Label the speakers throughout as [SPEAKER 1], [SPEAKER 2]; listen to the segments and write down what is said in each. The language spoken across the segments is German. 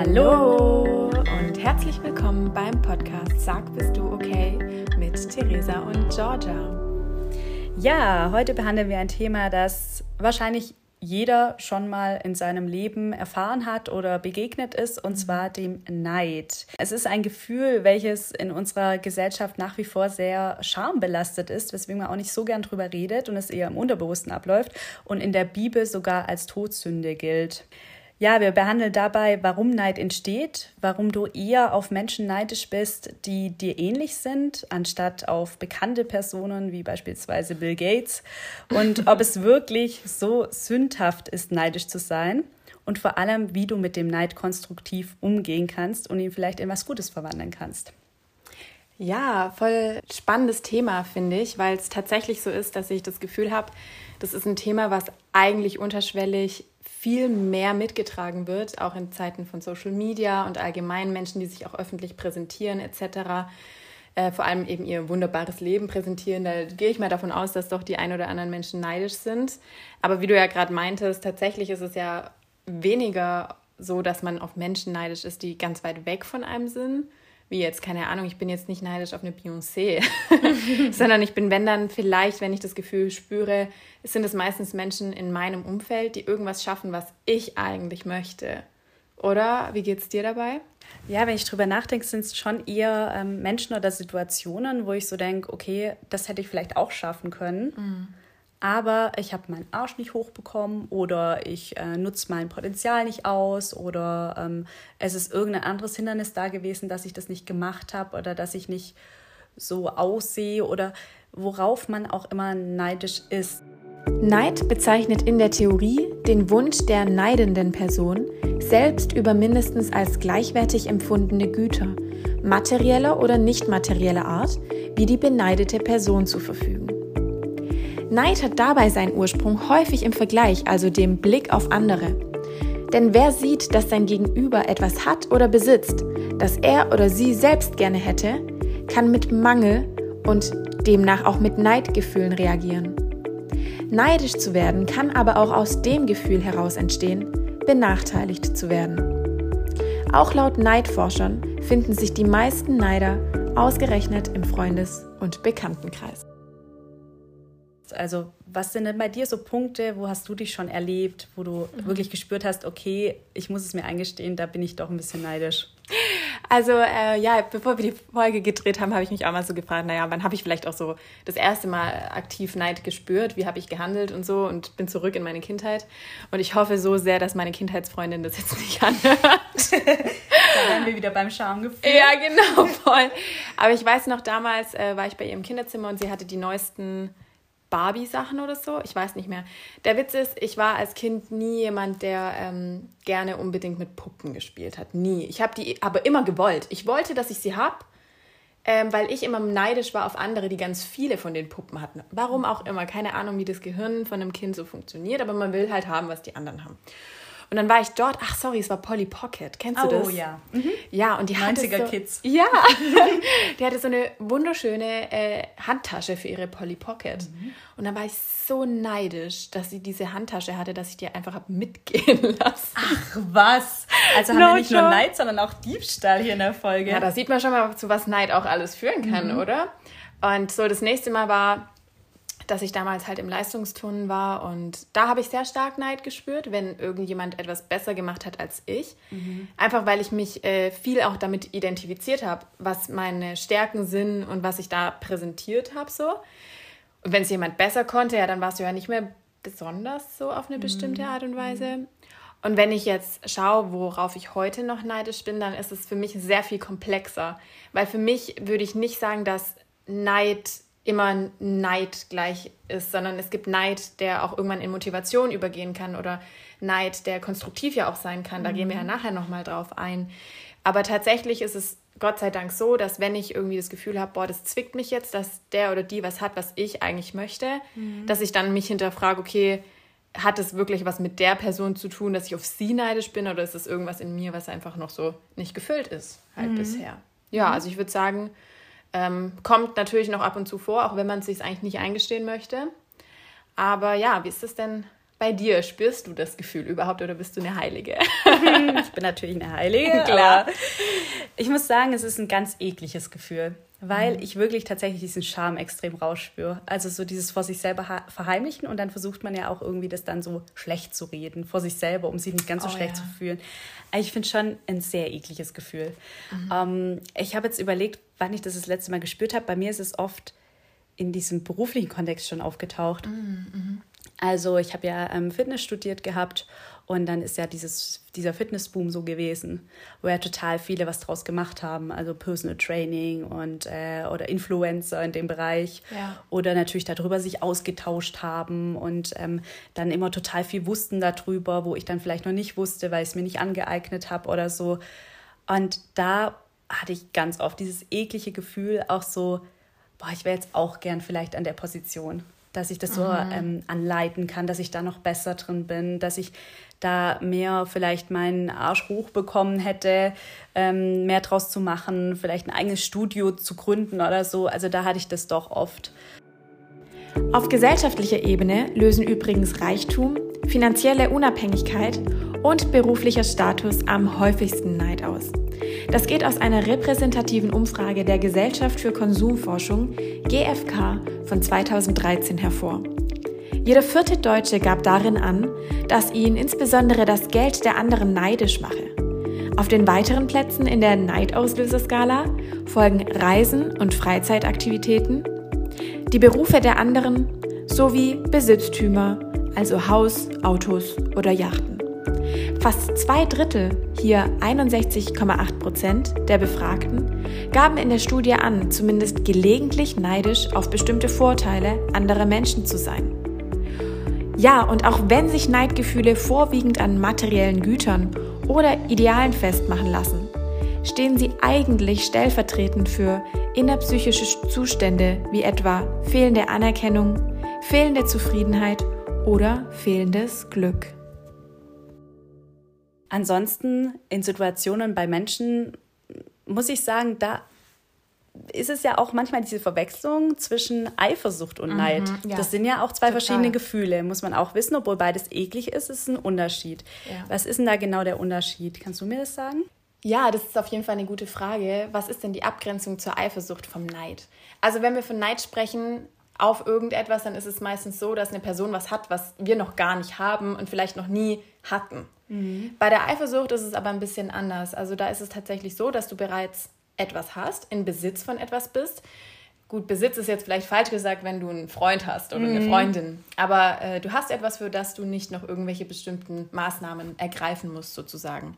[SPEAKER 1] Hallo und herzlich willkommen beim Podcast Sag, bist du okay mit Theresa und Georgia.
[SPEAKER 2] Ja, heute behandeln wir ein Thema, das wahrscheinlich jeder schon mal in seinem Leben erfahren hat oder begegnet ist, und zwar dem Neid. Es ist ein Gefühl, welches in unserer Gesellschaft nach wie vor sehr schambelastet ist, weswegen man auch nicht so gern drüber redet und es eher im Unterbewussten abläuft und in der Bibel sogar als Todsünde gilt. Ja, wir behandeln dabei, warum Neid entsteht, warum du eher auf Menschen neidisch bist, die dir ähnlich sind, anstatt auf bekannte Personen wie beispielsweise Bill Gates und ob es wirklich so sündhaft ist, neidisch zu sein und vor allem, wie du mit dem Neid konstruktiv umgehen kannst und ihn vielleicht in was Gutes verwandeln kannst.
[SPEAKER 1] Ja, voll spannendes Thema, finde ich, weil es tatsächlich so ist, dass ich das Gefühl habe, das ist ein Thema, was eigentlich unterschwellig viel mehr mitgetragen wird, auch in Zeiten von Social Media und allgemein Menschen, die sich auch öffentlich präsentieren etc. Äh, vor allem eben ihr wunderbares Leben präsentieren. Da gehe ich mal davon aus, dass doch die ein oder anderen Menschen neidisch sind. Aber wie du ja gerade meintest, tatsächlich ist es ja weniger so, dass man auf Menschen neidisch ist, die ganz weit weg von einem sind, wie jetzt, keine Ahnung, ich bin jetzt nicht neidisch auf eine Beyoncé, sondern ich bin, wenn dann vielleicht, wenn ich das Gefühl spüre, sind es meistens Menschen in meinem Umfeld, die irgendwas schaffen, was ich eigentlich möchte. Oder wie geht es dir dabei?
[SPEAKER 2] Ja, wenn ich drüber nachdenke, sind es schon eher ähm, Menschen oder Situationen, wo ich so denke, okay, das hätte ich vielleicht auch schaffen können. Mhm aber ich habe meinen Arsch nicht hochbekommen oder ich äh, nutze mein Potenzial nicht aus oder ähm, es ist irgendein anderes Hindernis da gewesen, dass ich das nicht gemacht habe oder dass ich nicht so aussehe oder worauf man auch immer neidisch ist.
[SPEAKER 1] Neid bezeichnet in der Theorie den Wunsch der neidenden Person, selbst über mindestens als gleichwertig empfundene Güter, materieller oder nicht materieller Art, wie die beneidete Person zu verfügen. Neid hat dabei seinen Ursprung häufig im Vergleich, also dem Blick auf andere. Denn wer sieht, dass sein Gegenüber etwas hat oder besitzt, das er oder sie selbst gerne hätte, kann mit Mangel und demnach auch mit Neidgefühlen reagieren. Neidisch zu werden kann aber auch aus dem Gefühl heraus entstehen, benachteiligt zu werden. Auch laut Neidforschern finden sich die meisten Neider ausgerechnet im Freundes- und Bekanntenkreis.
[SPEAKER 2] Also, was sind denn bei dir so Punkte, wo hast du dich schon erlebt, wo du mhm. wirklich gespürt hast, okay, ich muss es mir eingestehen, da bin ich doch ein bisschen neidisch?
[SPEAKER 1] Also, äh, ja, bevor wir die Folge gedreht haben, habe ich mich auch mal so gefragt, naja, wann habe ich vielleicht auch so das erste Mal aktiv Neid gespürt? Wie habe ich gehandelt und so? Und bin zurück in meine Kindheit. Und ich hoffe so sehr, dass meine Kindheitsfreundin das jetzt nicht anhört.
[SPEAKER 2] da wären wir wieder beim Schamgefühl.
[SPEAKER 1] Ja, genau, voll. Aber ich weiß noch, damals äh, war ich bei ihr im Kinderzimmer und sie hatte die neuesten Barbie-Sachen oder so. Ich weiß nicht mehr. Der Witz ist, ich war als Kind nie jemand, der ähm, gerne unbedingt mit Puppen gespielt hat. Nie. Ich habe die aber immer gewollt. Ich wollte, dass ich sie habe, ähm, weil ich immer neidisch war auf andere, die ganz viele von den Puppen hatten. Warum auch immer. Keine Ahnung, wie das Gehirn von einem Kind so funktioniert, aber man will halt haben, was die anderen haben. Und dann war ich dort, ach sorry, es war Polly Pocket. Kennst du oh, das?
[SPEAKER 2] Oh ja.
[SPEAKER 1] Mhm. Ja, und die 90er
[SPEAKER 2] so, Kids.
[SPEAKER 1] Ja. die hatte so eine wunderschöne äh, Handtasche für ihre Polly Pocket. Mhm. Und dann war ich so neidisch, dass sie diese Handtasche hatte, dass ich die einfach habe mitgehen lassen.
[SPEAKER 2] Ach was? Also haben no wir nicht joke. nur Neid, sondern auch Diebstahl hier in der Folge.
[SPEAKER 1] Ja, da sieht man schon mal, zu was Neid auch alles führen kann, mhm. oder? Und so das nächste Mal war dass ich damals halt im Leistungsturnen war und da habe ich sehr stark Neid gespürt, wenn irgendjemand etwas besser gemacht hat als ich. Mhm. Einfach weil ich mich äh, viel auch damit identifiziert habe, was meine Stärken sind und was ich da präsentiert habe so. Und wenn es jemand besser konnte, ja, dann warst du ja nicht mehr besonders so auf eine bestimmte mhm. Art und Weise. Und wenn ich jetzt schaue, worauf ich heute noch neidisch bin, dann ist es für mich sehr viel komplexer. Weil für mich würde ich nicht sagen, dass Neid immer Neid gleich ist, sondern es gibt Neid, der auch irgendwann in Motivation übergehen kann oder Neid, der konstruktiv ja auch sein kann. Da mhm. gehen wir ja mhm. nachher nochmal drauf ein. Aber tatsächlich ist es Gott sei Dank so, dass wenn ich irgendwie das Gefühl habe, boah, das zwickt mich jetzt, dass der oder die was hat, was ich eigentlich möchte, mhm. dass ich dann mich hinterfrage, okay, hat es wirklich was mit der Person zu tun, dass ich auf sie neidisch bin oder ist es irgendwas in mir, was einfach noch so nicht gefüllt ist, halt mhm. bisher. Ja, mhm. also ich würde sagen, ähm, kommt natürlich noch ab und zu vor, auch wenn man es sich eigentlich nicht eingestehen möchte. Aber ja, wie ist es denn bei dir? Spürst du das Gefühl überhaupt oder bist du eine Heilige?
[SPEAKER 2] ich bin natürlich eine Heilige, klar. ich muss sagen, es ist ein ganz ekliges Gefühl, weil mhm. ich wirklich tatsächlich diesen Charme extrem rausspüre. Also so dieses vor sich selber verheimlichen und dann versucht man ja auch irgendwie das dann so schlecht zu reden vor sich selber, um sich nicht ganz so oh, schlecht ja. zu fühlen. Also ich finde schon ein sehr ekliges Gefühl. Mhm. Ähm, ich habe jetzt überlegt, wann ich das das letzte Mal gespürt habe. Bei mir ist es oft in diesem beruflichen Kontext schon aufgetaucht. Mhm. Also ich habe ja ähm, Fitness studiert gehabt und dann ist ja dieses, dieser Fitnessboom so gewesen, wo ja total viele was draus gemacht haben, also Personal Training und äh, oder Influencer in dem Bereich ja. oder natürlich darüber sich ausgetauscht haben und ähm, dann immer total viel wussten darüber, wo ich dann vielleicht noch nicht wusste, weil ich es mir nicht angeeignet habe oder so. Und da hatte ich ganz oft dieses eklige Gefühl, auch so, boah, ich wäre jetzt auch gern vielleicht an der Position dass ich das so mhm. ähm, anleiten kann, dass ich da noch besser drin bin, dass ich da mehr vielleicht meinen Arsch hochbekommen hätte, ähm, mehr draus zu machen, vielleicht ein eigenes Studio zu gründen oder so. Also da hatte ich das doch oft.
[SPEAKER 1] Auf gesellschaftlicher Ebene lösen übrigens Reichtum, finanzielle Unabhängigkeit und beruflicher Status am häufigsten Neid aus. Das geht aus einer repräsentativen Umfrage der Gesellschaft für Konsumforschung GfK von 2013 hervor. Jeder vierte Deutsche gab darin an, dass ihn insbesondere das Geld der anderen neidisch mache. Auf den weiteren Plätzen in der Neidauslöserskala folgen Reisen und Freizeitaktivitäten, die Berufe der anderen sowie Besitztümer, also Haus, Autos oder Yachten. Fast zwei Drittel, hier 61,8 Prozent der Befragten, gaben in der Studie an, zumindest gelegentlich neidisch auf bestimmte Vorteile anderer Menschen zu sein. Ja, und auch wenn sich Neidgefühle vorwiegend an materiellen Gütern oder Idealen festmachen lassen, stehen sie eigentlich stellvertretend für innerpsychische Zustände wie etwa fehlende Anerkennung, fehlende Zufriedenheit oder fehlendes Glück.
[SPEAKER 2] Ansonsten in Situationen bei Menschen muss ich sagen, da ist es ja auch manchmal diese Verwechslung zwischen Eifersucht und Neid. Mhm, ja. Das sind ja auch zwei Total. verschiedene Gefühle, muss man auch wissen. Obwohl beides eklig ist, ist ein Unterschied. Ja. Was ist denn da genau der Unterschied? Kannst du mir das sagen?
[SPEAKER 1] Ja, das ist auf jeden Fall eine gute Frage. Was ist denn die Abgrenzung zur Eifersucht vom Neid? Also wenn wir von Neid sprechen auf irgendetwas, dann ist es meistens so, dass eine Person was hat, was wir noch gar nicht haben und vielleicht noch nie hatten. Mhm. Bei der Eifersucht ist es aber ein bisschen anders. Also da ist es tatsächlich so, dass du bereits etwas hast, in Besitz von etwas bist, Gut, Besitz ist jetzt vielleicht falsch gesagt, wenn du einen Freund hast oder mhm. eine Freundin. Aber äh, du hast etwas, für das du nicht noch irgendwelche bestimmten Maßnahmen ergreifen musst, sozusagen.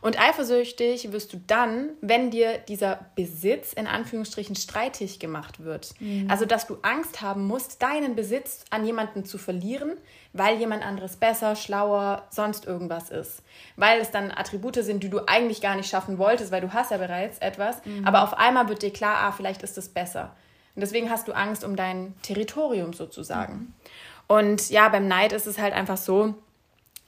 [SPEAKER 1] Und eifersüchtig wirst du dann, wenn dir dieser Besitz in Anführungsstrichen streitig gemacht wird. Mhm. Also, dass du Angst haben musst, deinen Besitz an jemanden zu verlieren, weil jemand anderes besser, schlauer, sonst irgendwas ist. Weil es dann Attribute sind, die du eigentlich gar nicht schaffen wolltest, weil du hast ja bereits etwas. Mhm. Aber auf einmal wird dir klar, ah, vielleicht ist es besser. Und deswegen hast du Angst um dein Territorium sozusagen. Mhm. Und ja, beim Neid ist es halt einfach so,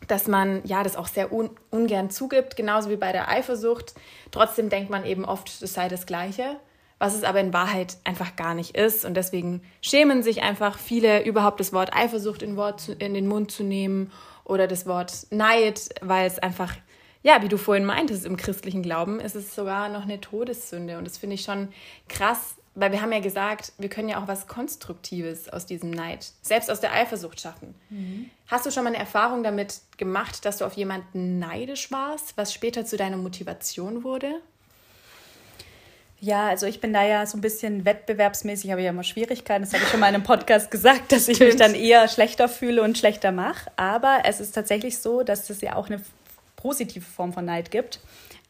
[SPEAKER 1] dass man ja das auch sehr un ungern zugibt, genauso wie bei der Eifersucht. Trotzdem denkt man eben oft, es sei das Gleiche, was es aber in Wahrheit einfach gar nicht ist. Und deswegen schämen sich einfach viele, überhaupt das Wort Eifersucht in, Wort zu, in den Mund zu nehmen oder das Wort Neid, weil es einfach, ja, wie du vorhin meintest, im christlichen Glauben ist es sogar noch eine Todessünde. Und das finde ich schon krass, weil wir haben ja gesagt, wir können ja auch was Konstruktives aus diesem Neid, selbst aus der Eifersucht schaffen. Mhm. Hast du schon mal eine Erfahrung damit gemacht, dass du auf jemanden neidisch warst, was später zu deiner Motivation wurde?
[SPEAKER 2] Ja, also ich bin da ja so ein bisschen wettbewerbsmäßig, habe ich ja immer Schwierigkeiten. Das habe ich schon mal in einem Podcast gesagt, dass ich mich dann eher schlechter fühle und schlechter mache. Aber es ist tatsächlich so, dass es ja auch eine positive Form von Neid gibt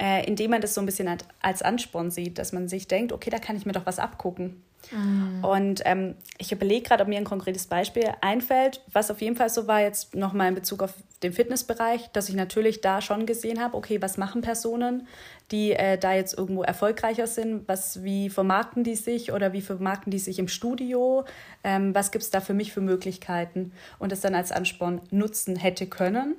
[SPEAKER 2] äh, indem man das so ein bisschen als Ansporn sieht, dass man sich denkt, okay, da kann ich mir doch was abgucken. Mhm. Und ähm, ich überlege gerade, ob mir ein konkretes Beispiel einfällt, was auf jeden Fall so war, jetzt nochmal in Bezug auf den Fitnessbereich, dass ich natürlich da schon gesehen habe, okay, was machen Personen, die äh, da jetzt irgendwo erfolgreicher sind, was, wie vermarkten die sich oder wie vermarkten die sich im Studio, ähm, was gibt es da für mich für Möglichkeiten und das dann als Ansporn nutzen hätte können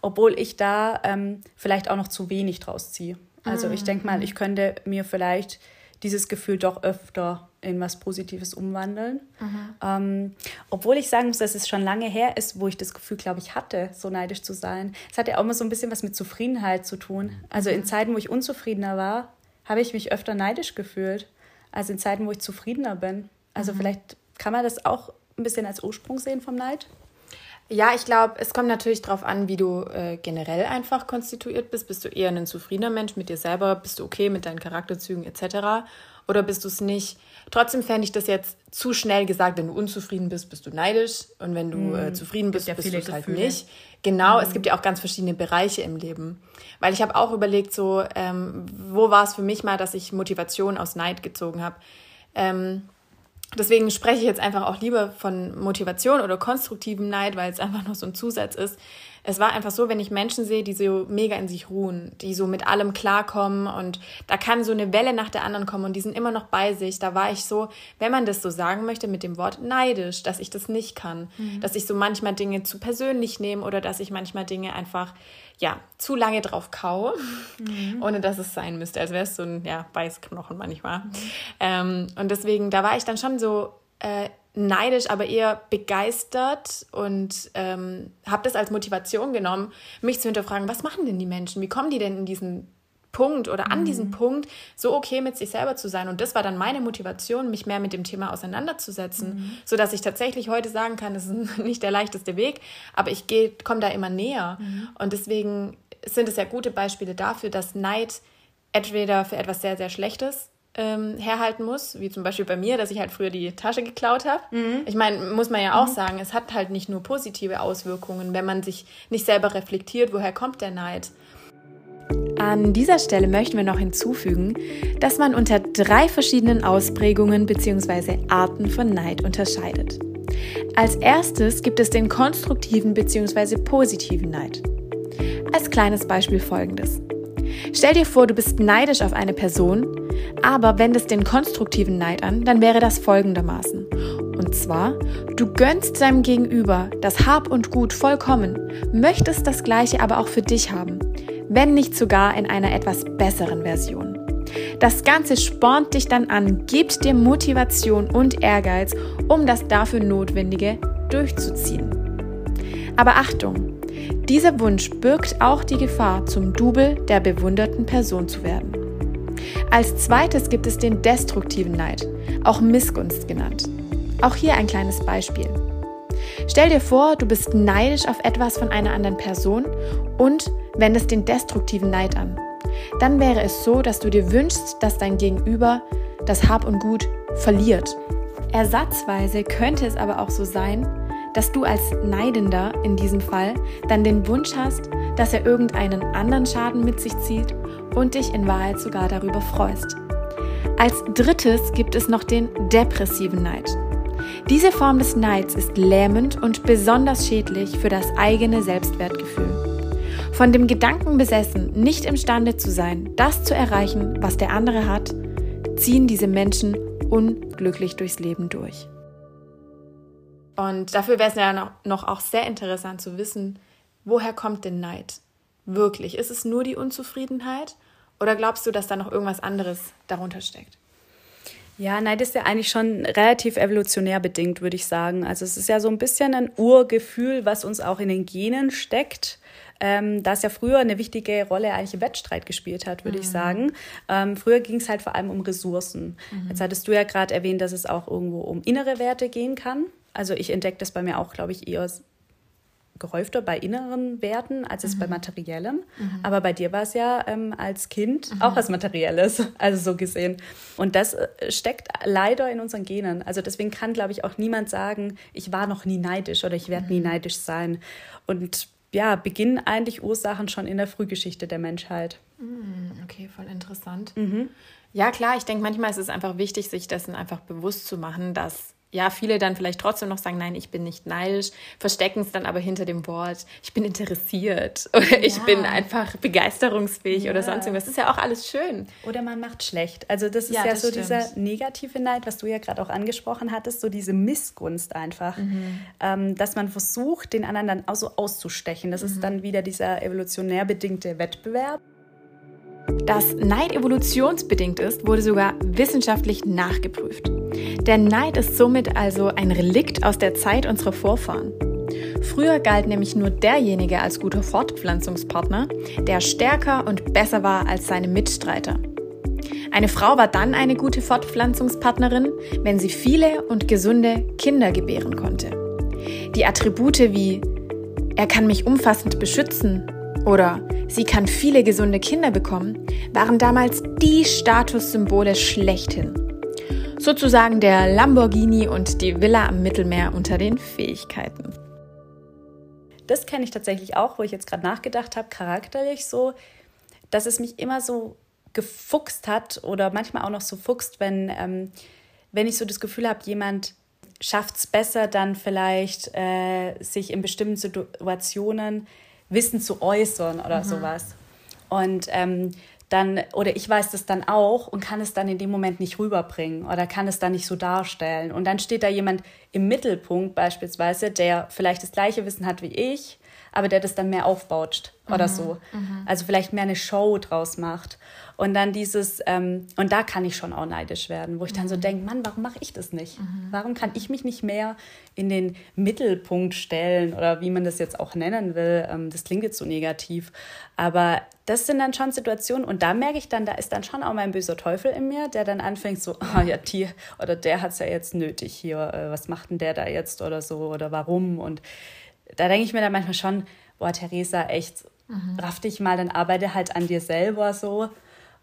[SPEAKER 2] obwohl ich da ähm, vielleicht auch noch zu wenig draus ziehe. Also ich denke mal, ich könnte mir vielleicht dieses Gefühl doch öfter in was Positives umwandeln. Mhm. Ähm, obwohl ich sagen muss, dass es schon lange her ist, wo ich das Gefühl, glaube ich, hatte, so neidisch zu sein. Es hat ja auch immer so ein bisschen was mit Zufriedenheit zu tun. Also in mhm. Zeiten, wo ich unzufriedener war, habe ich mich öfter neidisch gefühlt, als in Zeiten, wo ich zufriedener bin. Also mhm. vielleicht kann man das auch ein bisschen als Ursprung sehen vom Neid.
[SPEAKER 1] Ja, ich glaube, es kommt natürlich darauf an, wie du äh, generell einfach konstituiert bist. Bist du eher ein zufriedener Mensch mit dir selber? Bist du okay mit deinen Charakterzügen etc.? Oder bist du es nicht? Trotzdem fände ich das jetzt zu schnell gesagt, wenn du unzufrieden bist, bist du neidisch. Und wenn du mm, äh, zufrieden bist, ja bist du es halt nicht. Genau, mm. es gibt ja auch ganz verschiedene Bereiche im Leben. Weil ich habe auch überlegt, so, ähm, wo war es für mich mal, dass ich Motivation aus Neid gezogen habe. Ähm, Deswegen spreche ich jetzt einfach auch lieber von Motivation oder konstruktivem Neid, weil es einfach nur so ein Zusatz ist. Es war einfach so, wenn ich Menschen sehe, die so mega in sich ruhen, die so mit allem klarkommen und da kann so eine Welle nach der anderen kommen und die sind immer noch bei sich. Da war ich so, wenn man das so sagen möchte mit dem Wort neidisch, dass ich das nicht kann, mhm. dass ich so manchmal Dinge zu persönlich nehme oder dass ich manchmal Dinge einfach ja, zu lange drauf kaue, mhm. ohne dass es sein müsste, als wäre es so ein ja, Beißknochen manchmal. Mhm. Ähm, und deswegen, da war ich dann schon so äh, neidisch, aber eher begeistert und ähm, habe das als Motivation genommen, mich zu hinterfragen, was machen denn die Menschen? Wie kommen die denn in diesen Punkt oder an mhm. diesem Punkt so okay mit sich selber zu sein. Und das war dann meine Motivation, mich mehr mit dem Thema auseinanderzusetzen, mhm. sodass ich tatsächlich heute sagen kann, das ist nicht der leichteste Weg, aber ich komme da immer näher. Mhm. Und deswegen sind es ja gute Beispiele dafür, dass Neid entweder für etwas sehr, sehr Schlechtes ähm, herhalten muss, wie zum Beispiel bei mir, dass ich halt früher die Tasche geklaut habe. Mhm. Ich meine, muss man ja auch mhm. sagen, es hat halt nicht nur positive Auswirkungen, wenn man sich nicht selber reflektiert, woher kommt der Neid. An dieser Stelle möchten wir noch hinzufügen, dass man unter drei verschiedenen Ausprägungen bzw. Arten von Neid unterscheidet. Als erstes gibt es den konstruktiven bzw. positiven Neid. Als kleines Beispiel folgendes. Stell dir vor, du bist neidisch auf eine Person, aber wendest den konstruktiven Neid an, dann wäre das folgendermaßen. Und zwar, du gönnst deinem Gegenüber das Hab und Gut vollkommen, möchtest das Gleiche aber auch für dich haben wenn nicht sogar in einer etwas besseren Version. Das Ganze spornt dich dann an, gibt dir Motivation und Ehrgeiz, um das dafür Notwendige durchzuziehen. Aber Achtung, dieser Wunsch birgt auch die Gefahr, zum Double der bewunderten Person zu werden. Als zweites gibt es den destruktiven Neid, auch Missgunst genannt. Auch hier ein kleines Beispiel. Stell dir vor, du bist neidisch auf etwas von einer anderen Person und wendest den destruktiven Neid an. Dann wäre es so, dass du dir wünschst, dass dein Gegenüber das Hab und Gut verliert. Ersatzweise könnte es aber auch so sein, dass du als Neidender in diesem Fall dann den Wunsch hast, dass er irgendeinen anderen Schaden mit sich zieht und dich in Wahrheit sogar darüber freust. Als drittes gibt es noch den depressiven Neid. Diese Form des Neids ist lähmend und besonders schädlich für das eigene Selbstwertgefühl. Von dem Gedanken besessen, nicht imstande zu sein, das zu erreichen, was der andere hat, ziehen diese Menschen unglücklich durchs Leben durch. Und dafür wäre es ja noch, noch auch sehr interessant zu wissen, woher kommt denn Neid? Wirklich? Ist es nur die Unzufriedenheit? Oder glaubst du, dass da noch irgendwas anderes darunter steckt?
[SPEAKER 2] Ja, Neid ist ja eigentlich schon relativ evolutionär bedingt, würde ich sagen. Also es ist ja so ein bisschen ein Urgefühl, was uns auch in den Genen steckt ähm, das ja früher eine wichtige Rolle eigentlich im Wettstreit gespielt hat, würde mhm. ich sagen. Ähm, früher ging es halt vor allem um Ressourcen. Mhm. Jetzt hattest du ja gerade erwähnt, dass es auch irgendwo um innere Werte gehen kann. Also ich entdecke das bei mir auch, glaube ich, eher gehäufter bei inneren Werten als es mhm. bei materiellem. Mhm. Aber bei dir war es ja ähm, als Kind mhm. auch was Materielles, also so gesehen. Und das äh, steckt leider in unseren Genen. Also deswegen kann, glaube ich, auch niemand sagen, ich war noch nie neidisch oder ich werde nie mhm. neidisch sein. Und ja, beginnen eigentlich Ursachen schon in der Frühgeschichte der Menschheit.
[SPEAKER 1] Mm, okay, voll interessant. Mhm. Ja, klar, ich denke, manchmal ist es einfach wichtig, sich dessen einfach bewusst zu machen, dass ja, viele dann vielleicht trotzdem noch sagen, nein, ich bin nicht neidisch, verstecken es dann aber hinter dem Wort, ich bin interessiert oder ja. ich bin einfach begeisterungsfähig ja. oder sonst irgendwas. Das ist ja auch alles schön.
[SPEAKER 2] Oder man macht schlecht. Also das ist ja, ja das so stimmt. dieser negative Neid, was du ja gerade auch angesprochen hattest, so diese Missgunst einfach, mhm. ähm, dass man versucht, den anderen dann auch so auszustechen. Das mhm. ist dann wieder dieser evolutionär bedingte Wettbewerb.
[SPEAKER 1] Dass Neid evolutionsbedingt ist, wurde sogar wissenschaftlich nachgeprüft. Der Neid ist somit also ein Relikt aus der Zeit unserer Vorfahren. Früher galt nämlich nur derjenige als guter Fortpflanzungspartner, der stärker und besser war als seine Mitstreiter. Eine Frau war dann eine gute Fortpflanzungspartnerin, wenn sie viele und gesunde Kinder gebären konnte. Die Attribute wie er kann mich umfassend beschützen oder sie kann viele gesunde Kinder bekommen, waren damals die Statussymbole schlechthin. Sozusagen der Lamborghini und die Villa am Mittelmeer unter den Fähigkeiten.
[SPEAKER 2] Das kenne ich tatsächlich auch, wo ich jetzt gerade nachgedacht habe, charakterlich so, dass es mich immer so gefuchst hat oder manchmal auch noch so fuchst, wenn, ähm, wenn ich so das Gefühl habe, jemand schafft es besser, dann vielleicht äh, sich in bestimmten Situationen Wissen zu äußern oder mhm. sowas. Und ähm, dann, oder ich weiß das dann auch und kann es dann in dem Moment nicht rüberbringen oder kann es dann nicht so darstellen. Und dann steht da jemand im Mittelpunkt beispielsweise, der vielleicht das gleiche Wissen hat wie ich, aber der das dann mehr aufbaut oder mhm. so. Mhm. Also vielleicht mehr eine Show draus macht. Und dann dieses, ähm, und da kann ich schon auch neidisch werden, wo ich dann so mhm. denke, Mann, warum mache ich das nicht? Mhm. Warum kann ich mich nicht mehr in den Mittelpunkt stellen oder wie man das jetzt auch nennen will? Ähm, das klingt jetzt so negativ. Aber das sind dann schon Situationen und da merke ich dann, da ist dann schon auch mein böser Teufel in mir, der dann anfängt so, oh ja, die oder der hat es ja jetzt nötig hier, äh, was macht denn der da jetzt oder so oder warum? Und da denke ich mir dann manchmal schon, boah, Theresa, echt, mhm. raff dich mal, dann arbeite halt an dir selber so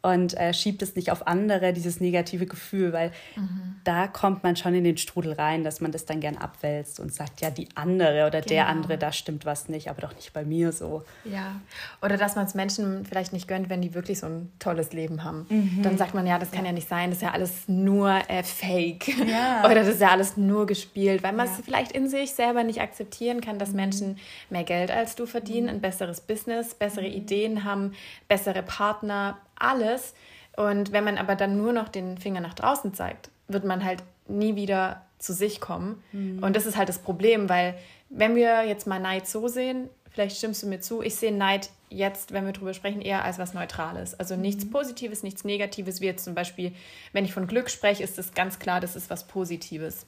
[SPEAKER 2] und äh, schiebt es nicht auf andere, dieses negative Gefühl, weil mhm. da kommt man schon in den Strudel rein, dass man das dann gern abwälzt und sagt, ja, die andere oder genau. der andere, da stimmt was nicht, aber doch nicht bei mir so.
[SPEAKER 1] Ja, oder dass man es Menschen vielleicht nicht gönnt, wenn die wirklich so ein tolles Leben haben. Mhm. Dann sagt man, ja, das kann ja. nicht sein, das ist ja alles nur äh, Fake ja. oder das ist ja alles nur gespielt, weil man es ja. vielleicht in sich selber nicht akzeptieren kann, dass mhm. Menschen mehr Geld als du verdienen, mhm. ein besseres Business, bessere mhm. Ideen haben, bessere Partner, alles. Und wenn man aber dann nur noch den Finger nach draußen zeigt, wird man halt nie wieder zu sich kommen. Mhm. Und das ist halt das Problem, weil wenn wir jetzt mal Neid so sehen, vielleicht stimmst du mir zu, ich sehe Neid jetzt, wenn wir darüber sprechen, eher als was Neutrales. Also nichts mhm. Positives, nichts Negatives, wie jetzt zum Beispiel, wenn ich von Glück spreche, ist es ganz klar, das ist was Positives.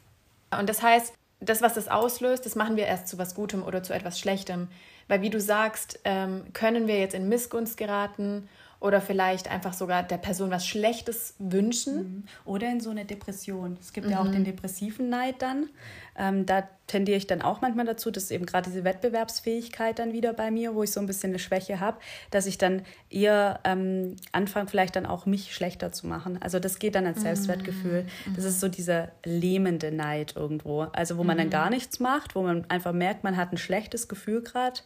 [SPEAKER 1] Und das heißt, das, was das auslöst, das machen wir erst zu was Gutem oder zu etwas Schlechtem. Weil wie du sagst, ähm, können wir jetzt in Missgunst geraten oder vielleicht einfach sogar der Person was Schlechtes wünschen. Mhm.
[SPEAKER 2] Oder in so eine Depression. Es gibt mhm. ja auch mhm. den depressiven Neid dann. Ähm, da tendiere ich dann auch manchmal dazu, dass eben gerade diese Wettbewerbsfähigkeit dann wieder bei mir, wo ich so ein bisschen eine Schwäche habe, dass ich dann eher ähm, anfange, vielleicht dann auch mich schlechter zu machen. Also das geht dann als mhm. Selbstwertgefühl. Das ist so dieser lähmende Neid irgendwo. Also wo man dann mhm. gar nichts macht, wo man einfach merkt, man hat ein schlechtes Gefühl gerade.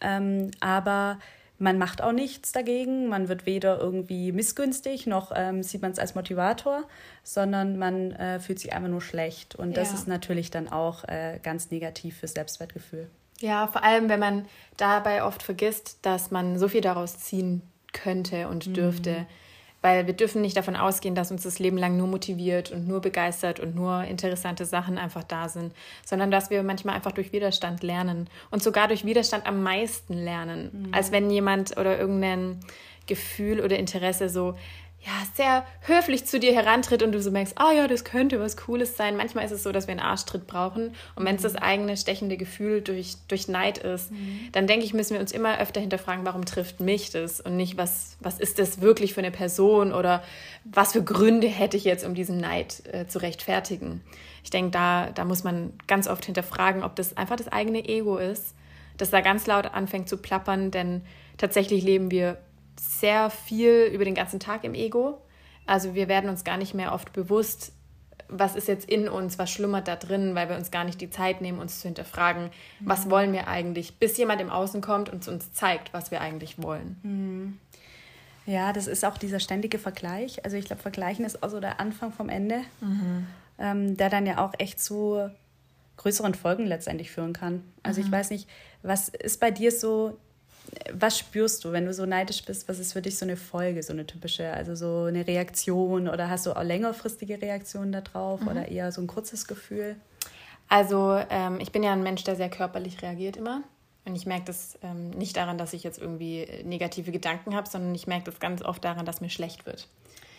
[SPEAKER 2] Ähm, aber man macht auch nichts dagegen, man wird weder irgendwie missgünstig noch ähm, sieht man es als Motivator, sondern man äh, fühlt sich einfach nur schlecht. Und das ja. ist natürlich dann auch äh, ganz negativ fürs Selbstwertgefühl.
[SPEAKER 1] Ja, vor allem, wenn man dabei oft vergisst, dass man so viel daraus ziehen könnte und mhm. dürfte. Mhm weil wir dürfen nicht davon ausgehen, dass uns das Leben lang nur motiviert und nur begeistert und nur interessante Sachen einfach da sind, sondern dass wir manchmal einfach durch Widerstand lernen und sogar durch Widerstand am meisten lernen, mhm. als wenn jemand oder irgendein Gefühl oder Interesse so ja, sehr höflich zu dir herantritt und du so merkst, ah oh ja, das könnte was Cooles sein. Manchmal ist es so, dass wir einen Arschtritt brauchen. Und wenn es das eigene stechende Gefühl durch, durch Neid ist, mhm. dann denke ich, müssen wir uns immer öfter hinterfragen, warum trifft mich das und nicht, was, was ist das wirklich für eine Person oder was für Gründe hätte ich jetzt, um diesen Neid äh, zu rechtfertigen. Ich denke, da, da muss man ganz oft hinterfragen, ob das einfach das eigene Ego ist, das da ganz laut anfängt zu plappern, denn tatsächlich leben wir sehr viel über den ganzen Tag im Ego. Also wir werden uns gar nicht mehr oft bewusst, was ist jetzt in uns, was schlummert da drin, weil wir uns gar nicht die Zeit nehmen, uns zu hinterfragen, mhm. was wollen wir eigentlich, bis jemand im Außen kommt und uns zeigt, was wir eigentlich wollen.
[SPEAKER 2] Mhm. Ja, das ist auch dieser ständige Vergleich. Also ich glaube, Vergleichen ist auch so der Anfang vom Ende, mhm. ähm, der dann ja auch echt zu größeren Folgen letztendlich führen kann. Also ich mhm. weiß nicht, was ist bei dir so was spürst du, wenn du so neidisch bist? Was ist für dich so eine Folge, so eine typische, also so eine Reaktion oder hast du auch längerfristige Reaktionen darauf mhm. oder eher so ein kurzes Gefühl?
[SPEAKER 1] Also ähm, ich bin ja ein Mensch, der sehr körperlich reagiert immer. Und ich merke das ähm, nicht daran, dass ich jetzt irgendwie negative Gedanken habe, sondern ich merke das ganz oft daran, dass mir schlecht wird.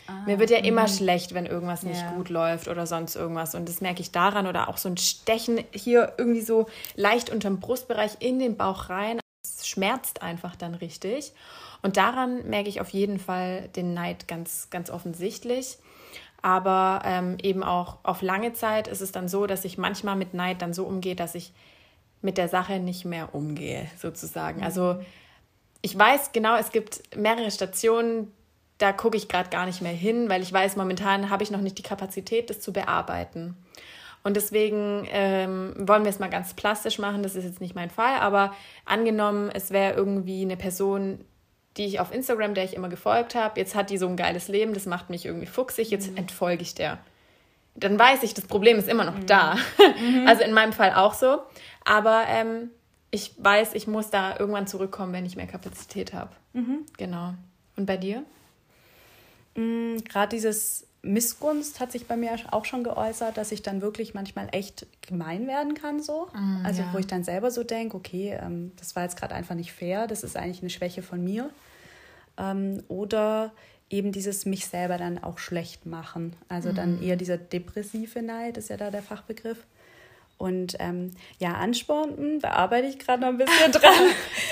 [SPEAKER 1] Ah, mir wird ja immer mh. schlecht, wenn irgendwas nicht ja. gut läuft oder sonst irgendwas. Und das merke ich daran oder auch so ein Stechen hier irgendwie so leicht unterm Brustbereich in den Bauch rein. Es schmerzt einfach dann richtig. Und daran merke ich auf jeden Fall den Neid ganz, ganz offensichtlich. Aber ähm, eben auch auf lange Zeit ist es dann so, dass ich manchmal mit Neid dann so umgehe, dass ich mit der Sache nicht mehr umgehe, sozusagen. Mhm. Also ich weiß genau, es gibt mehrere Stationen, da gucke ich gerade gar nicht mehr hin, weil ich weiß, momentan habe ich noch nicht die Kapazität, das zu bearbeiten. Und deswegen ähm, wollen wir es mal ganz plastisch machen. Das ist jetzt nicht mein Fall, aber angenommen, es wäre irgendwie eine Person, die ich auf Instagram, der ich immer gefolgt habe, jetzt hat die so ein geiles Leben, das macht mich irgendwie fuchsig, jetzt mhm. entfolge ich der. Dann weiß ich, das Problem ist immer noch mhm. da. Mhm. Also in meinem Fall auch so. Aber ähm, ich weiß, ich muss da irgendwann zurückkommen, wenn ich mehr Kapazität habe. Mhm. Genau. Und bei dir?
[SPEAKER 2] Mhm, Gerade dieses Missgunst hat sich bei mir auch schon geäußert, dass ich dann wirklich manchmal echt gemein werden kann, so. Mm, also, ja. wo ich dann selber so denke, okay, ähm, das war jetzt gerade einfach nicht fair, das ist eigentlich eine Schwäche von mir. Ähm, oder eben dieses mich selber dann auch schlecht machen. Also mm. dann eher dieser depressive Neid, ist ja da der Fachbegriff. Und ähm, ja, Anspornen bearbeite ich gerade noch ein bisschen dran.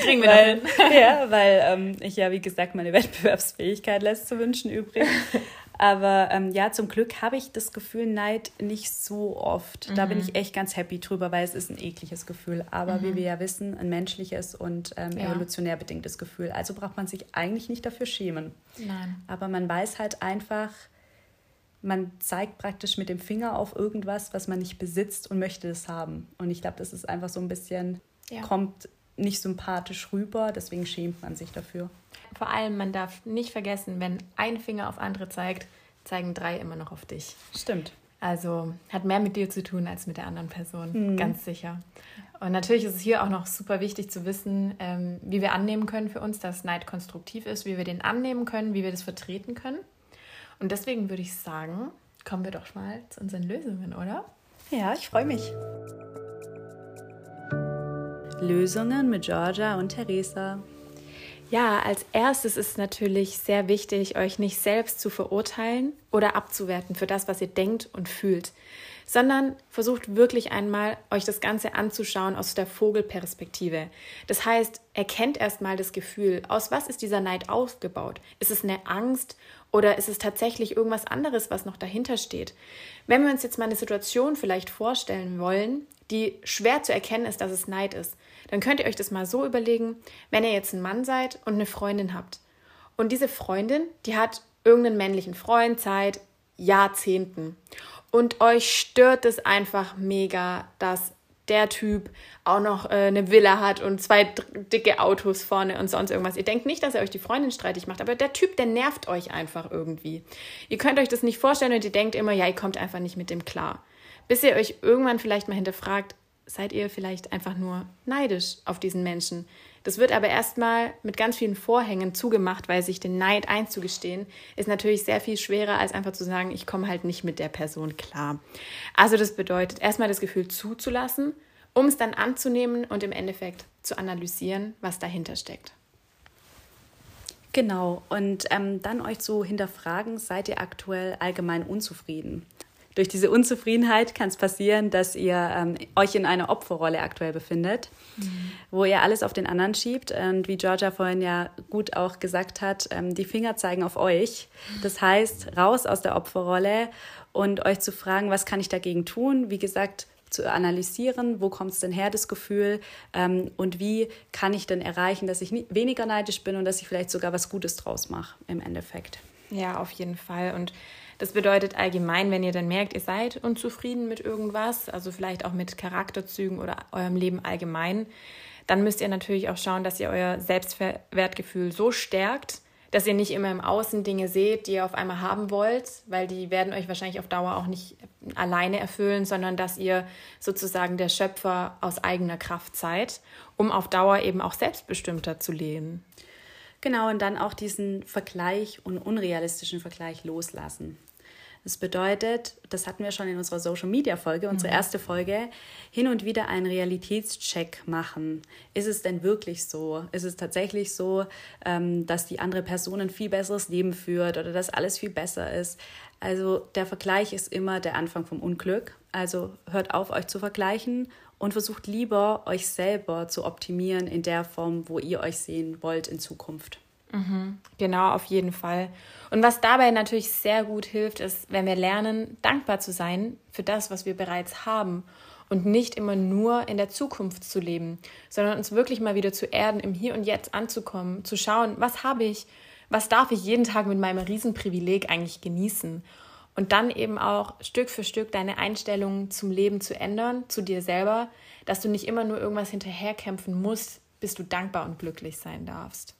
[SPEAKER 2] Kriegen wir weil, Ja, weil ähm, ich ja, wie gesagt, meine Wettbewerbsfähigkeit lässt zu wünschen übrig. Aber ähm, ja, zum Glück habe ich das Gefühl Neid nicht so oft. Mhm. Da bin ich mhm. echt ganz happy drüber, weil es ist ein ekliges Gefühl. Aber mhm. wie wir ja wissen, ein menschliches und ähm, ja. evolutionär bedingtes Gefühl. Also braucht man sich eigentlich nicht dafür schämen. Nein. Aber man weiß halt einfach, man zeigt praktisch mit dem Finger auf irgendwas, was man nicht besitzt und möchte es haben. Und ich glaube, das ist einfach so ein bisschen, ja. kommt nicht sympathisch rüber, deswegen schämt man sich dafür.
[SPEAKER 1] Vor allem, man darf nicht vergessen, wenn ein Finger auf andere zeigt, zeigen drei immer noch auf dich.
[SPEAKER 2] Stimmt.
[SPEAKER 1] Also hat mehr mit dir zu tun als mit der anderen Person, mhm. ganz sicher. Und natürlich ist es hier auch noch super wichtig zu wissen, ähm, wie wir annehmen können für uns, dass Neid konstruktiv ist, wie wir den annehmen können, wie wir das vertreten können. Und deswegen würde ich sagen, kommen wir doch mal zu unseren Lösungen, oder?
[SPEAKER 2] Ja, ich freue mich. Lösungen mit Georgia und Theresa.
[SPEAKER 1] Ja, als erstes ist natürlich sehr wichtig, euch nicht selbst zu verurteilen oder abzuwerten für das, was ihr denkt und fühlt, sondern versucht wirklich einmal, euch das Ganze anzuschauen aus der Vogelperspektive. Das heißt, erkennt erstmal das Gefühl, aus was ist dieser Neid aufgebaut? Ist es eine Angst oder ist es tatsächlich irgendwas anderes, was noch dahinter steht? Wenn wir uns jetzt mal eine Situation vielleicht vorstellen wollen, die schwer zu erkennen ist, dass es Neid ist, dann könnt ihr euch das mal so überlegen, wenn ihr jetzt ein Mann seid und eine Freundin habt. Und diese Freundin, die hat irgendeinen männlichen Freund seit Jahrzehnten. Und euch stört es einfach mega, dass der Typ auch noch äh, eine Villa hat und zwei dicke Autos vorne und sonst irgendwas. Ihr denkt nicht, dass er euch die Freundin streitig macht, aber der Typ, der nervt euch einfach irgendwie. Ihr könnt euch das nicht vorstellen und ihr denkt immer, ja, ihr kommt einfach nicht mit dem klar. Bis ihr euch irgendwann vielleicht mal hinterfragt, seid ihr vielleicht einfach nur neidisch auf diesen Menschen. Das wird aber erstmal mit ganz vielen Vorhängen zugemacht, weil sich den Neid einzugestehen, ist natürlich sehr viel schwerer, als einfach zu sagen, ich komme halt nicht mit der Person klar. Also das bedeutet, erstmal das Gefühl zuzulassen, um es dann anzunehmen und im Endeffekt zu analysieren, was dahinter steckt.
[SPEAKER 2] Genau, und ähm, dann euch so hinterfragen, seid ihr aktuell allgemein unzufrieden? Durch diese Unzufriedenheit kann es passieren, dass ihr ähm, euch in einer Opferrolle aktuell befindet, mhm. wo ihr alles auf den anderen schiebt. Und wie Georgia vorhin ja gut auch gesagt hat, ähm, die Finger zeigen auf euch. Das heißt, raus aus der Opferrolle und euch zu fragen, was kann ich dagegen tun? Wie gesagt, zu analysieren, wo kommt es denn her, das Gefühl, ähm, und wie kann ich denn erreichen, dass ich weniger neidisch bin und dass ich vielleicht sogar was Gutes draus mache im Endeffekt.
[SPEAKER 1] Ja, auf jeden Fall. Und das bedeutet allgemein, wenn ihr dann merkt, ihr seid unzufrieden mit irgendwas, also vielleicht auch mit Charakterzügen oder eurem Leben allgemein, dann müsst ihr natürlich auch schauen, dass ihr euer Selbstwertgefühl so stärkt, dass ihr nicht immer im Außen Dinge seht, die ihr auf einmal haben wollt, weil die werden euch wahrscheinlich auf Dauer auch nicht alleine erfüllen, sondern dass ihr sozusagen der Schöpfer aus eigener Kraft seid, um auf Dauer eben auch selbstbestimmter zu leben.
[SPEAKER 2] Genau, und dann auch diesen Vergleich und unrealistischen Vergleich loslassen. Das bedeutet, das hatten wir schon in unserer Social Media Folge, unsere mhm. erste Folge, hin und wieder einen Realitätscheck machen. Ist es denn wirklich so? Ist es tatsächlich so, ähm, dass die andere Person ein viel besseres Leben führt oder dass alles viel besser ist? Also der Vergleich ist immer der Anfang vom Unglück. Also hört auf, euch zu vergleichen und versucht lieber, euch selber zu optimieren in der Form, wo ihr euch sehen wollt in Zukunft.
[SPEAKER 1] Mhm, genau, auf jeden Fall. Und was dabei natürlich sehr gut hilft, ist, wenn wir lernen, dankbar zu sein für das, was wir bereits haben und nicht immer nur in der Zukunft zu leben, sondern uns wirklich mal wieder zu erden, im Hier und Jetzt anzukommen, zu schauen, was habe ich, was darf ich jeden Tag mit meinem Riesenprivileg eigentlich genießen und dann eben auch Stück für Stück deine Einstellung zum Leben zu ändern, zu dir selber, dass du nicht immer nur irgendwas hinterherkämpfen musst, bis du dankbar und glücklich sein darfst.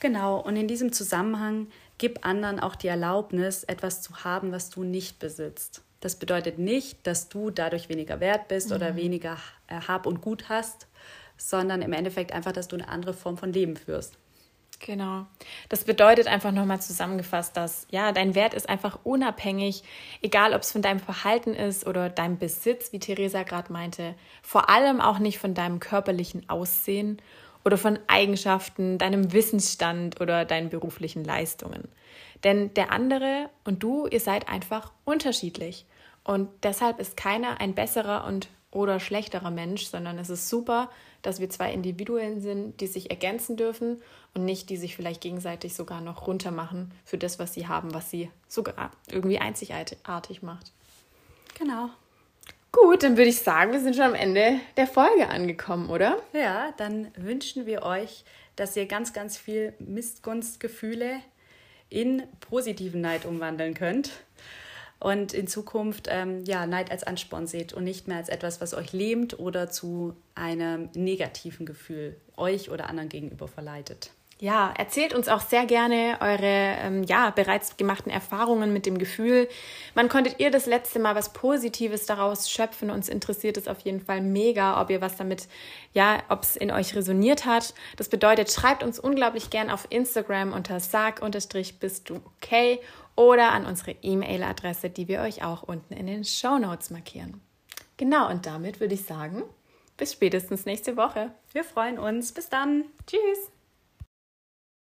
[SPEAKER 2] Genau, und in diesem Zusammenhang gib anderen auch die Erlaubnis, etwas zu haben, was du nicht besitzt. Das bedeutet nicht, dass du dadurch weniger wert bist mhm. oder weniger Hab und Gut hast, sondern im Endeffekt einfach, dass du eine andere Form von Leben führst.
[SPEAKER 1] Genau. Das bedeutet einfach nochmal zusammengefasst, dass ja, dein Wert ist einfach unabhängig, egal ob es von deinem Verhalten ist oder deinem Besitz, wie Theresa gerade meinte, vor allem auch nicht von deinem körperlichen Aussehen oder von Eigenschaften, deinem Wissensstand oder deinen beruflichen Leistungen. Denn der andere und du, ihr seid einfach unterschiedlich. Und deshalb ist keiner ein besserer und oder schlechterer Mensch, sondern es ist super, dass wir zwei Individuen sind, die sich ergänzen dürfen und nicht, die sich vielleicht gegenseitig sogar noch runtermachen für das, was sie haben, was sie sogar irgendwie einzigartig macht.
[SPEAKER 2] Genau.
[SPEAKER 1] Gut, dann würde ich sagen, wir sind schon am Ende der Folge angekommen, oder?
[SPEAKER 2] Ja, dann wünschen wir euch, dass ihr ganz, ganz viel Missgunstgefühle in positiven Neid umwandeln könnt und in Zukunft ähm, ja, Neid als Ansporn seht und nicht mehr als etwas, was euch lähmt oder zu einem negativen Gefühl euch oder anderen gegenüber verleitet.
[SPEAKER 1] Ja, erzählt uns auch sehr gerne eure ähm, ja, bereits gemachten Erfahrungen mit dem Gefühl. Wann konntet ihr das letzte Mal was Positives daraus schöpfen? Uns interessiert es auf jeden Fall mega, ob ihr was damit, ja, ob es in euch resoniert hat. Das bedeutet, schreibt uns unglaublich gern auf Instagram unter sag-bist du okay oder an unsere E-Mail-Adresse, die wir euch auch unten in den Show Notes markieren. Genau, und damit würde ich sagen, bis spätestens nächste Woche.
[SPEAKER 2] Wir freuen uns. Bis dann.
[SPEAKER 1] Tschüss.